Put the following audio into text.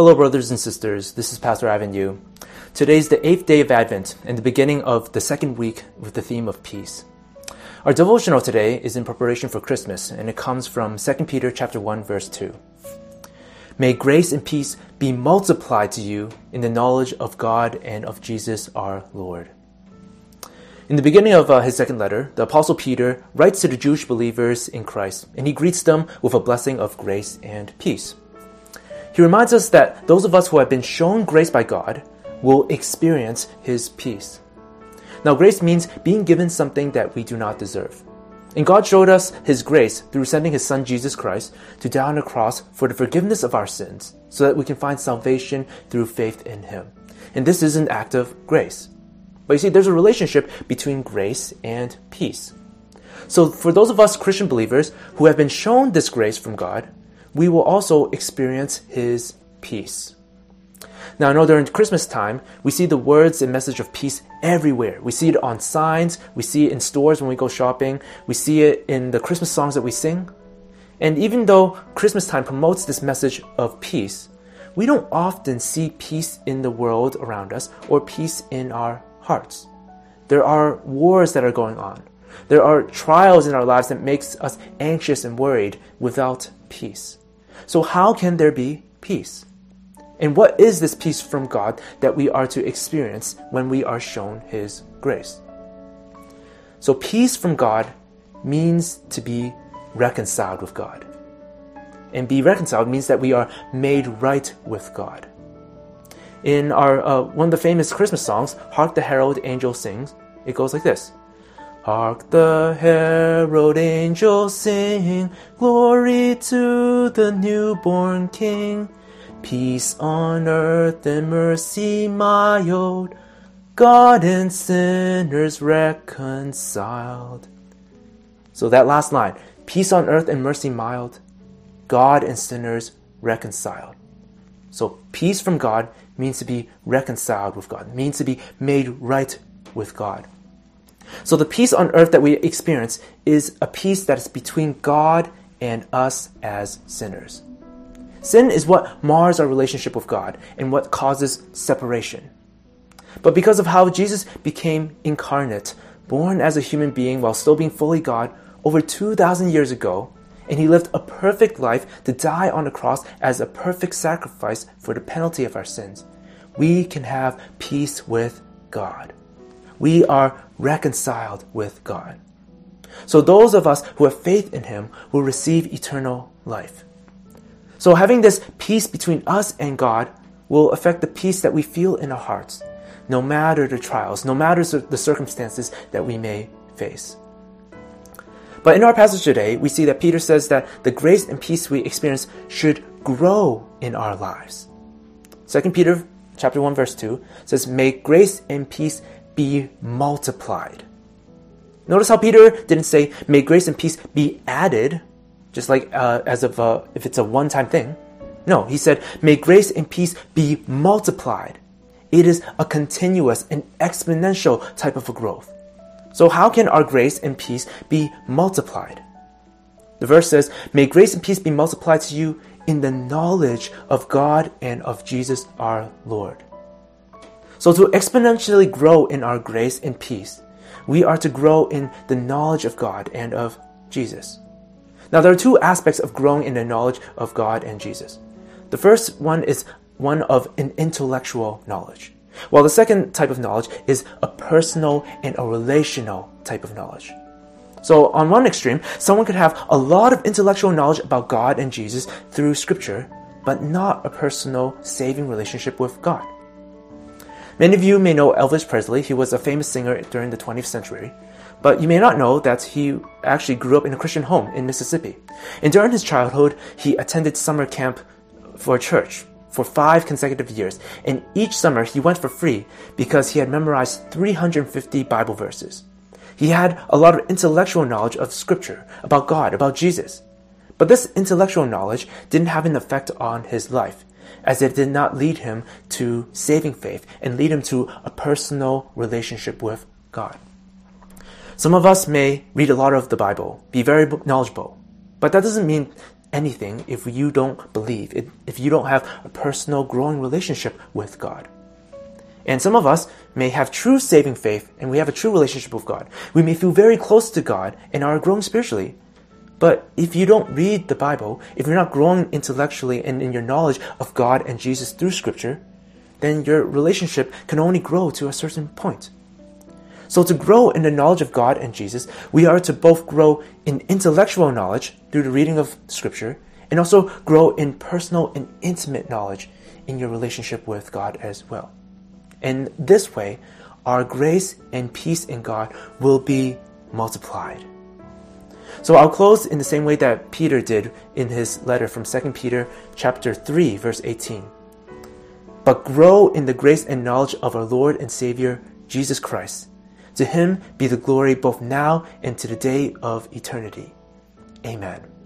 Hello, brothers and sisters. This is Pastor Ivan Yu. Today is the eighth day of Advent and the beginning of the second week with the theme of peace. Our devotional today is in preparation for Christmas, and it comes from 2 Peter chapter 1, verse 2. May grace and peace be multiplied to you in the knowledge of God and of Jesus our Lord. In the beginning of uh, his second letter, the Apostle Peter writes to the Jewish believers in Christ, and he greets them with a blessing of grace and peace. He reminds us that those of us who have been shown grace by God will experience his peace. Now, grace means being given something that we do not deserve. And God showed us His grace through sending His Son Jesus Christ to die on the cross for the forgiveness of our sins so that we can find salvation through faith in Him. And this is an act of grace. But you see, there's a relationship between grace and peace. So, for those of us Christian believers who have been shown this grace from God, we will also experience His peace. Now, I know during Christmas time, we see the words and message of peace everywhere. We see it on signs, we see it in stores when we go shopping, we see it in the Christmas songs that we sing. And even though Christmas time promotes this message of peace, we don't often see peace in the world around us or peace in our hearts. There are wars that are going on. There are trials in our lives that makes us anxious and worried without peace. So how can there be peace? And what is this peace from God that we are to experience when we are shown His grace? So, peace from God means to be reconciled with God. And be reconciled means that we are made right with God. In our uh, one of the famous Christmas songs, "Hark the Herald Angels Sings," it goes like this: Hark the herald angels sing, glory to the newborn King. Peace on earth and mercy mild, God and sinners reconciled. So that last line, peace on earth and mercy mild, God and sinners reconciled. So peace from God means to be reconciled with God, means to be made right with God. So the peace on earth that we experience is a peace that is between God and us as sinners. Sin is what mars our relationship with God and what causes separation. But because of how Jesus became incarnate, born as a human being while still being fully God over 2,000 years ago, and he lived a perfect life to die on the cross as a perfect sacrifice for the penalty of our sins, we can have peace with God. We are reconciled with God. So those of us who have faith in him will receive eternal life. So having this peace between us and God will affect the peace that we feel in our hearts, no matter the trials, no matter the circumstances that we may face. But in our passage today, we see that Peter says that the grace and peace we experience should grow in our lives. 2 Peter chapter 1 verse 2 says, May grace and peace be multiplied. Notice how Peter didn't say, May grace and peace be added, just like uh, as of uh, if it's a one-time thing. No, he said, "May grace and peace be multiplied." It is a continuous and exponential type of a growth. So how can our grace and peace be multiplied? The verse says, "May grace and peace be multiplied to you in the knowledge of God and of Jesus our Lord." So to exponentially grow in our grace and peace, we are to grow in the knowledge of God and of Jesus. Now, there are two aspects of growing in the knowledge of God and Jesus. The first one is one of an intellectual knowledge, while the second type of knowledge is a personal and a relational type of knowledge. So, on one extreme, someone could have a lot of intellectual knowledge about God and Jesus through Scripture, but not a personal saving relationship with God. Many of you may know Elvis Presley. He was a famous singer during the 20th century. But you may not know that he actually grew up in a Christian home in Mississippi. And during his childhood, he attended summer camp for a church for five consecutive years. And each summer, he went for free because he had memorized 350 Bible verses. He had a lot of intellectual knowledge of Scripture, about God, about Jesus. But this intellectual knowledge didn't have an effect on his life, as it did not lead him to saving faith and lead him to a personal relationship with God. Some of us may read a lot of the Bible, be very knowledgeable, but that doesn't mean anything if you don't believe, if you don't have a personal growing relationship with God. And some of us may have true saving faith and we have a true relationship with God. We may feel very close to God and are growing spiritually. But if you don't read the Bible, if you're not growing intellectually and in your knowledge of God and Jesus through Scripture, then your relationship can only grow to a certain point. So, to grow in the knowledge of God and Jesus, we are to both grow in intellectual knowledge through the reading of Scripture and also grow in personal and intimate knowledge in your relationship with God as well. And this way, our grace and peace in God will be multiplied. So I'll close in the same way that Peter did in his letter from 2 Peter chapter 3 verse 18. But grow in the grace and knowledge of our Lord and Savior Jesus Christ. To him be the glory both now and to the day of eternity. Amen.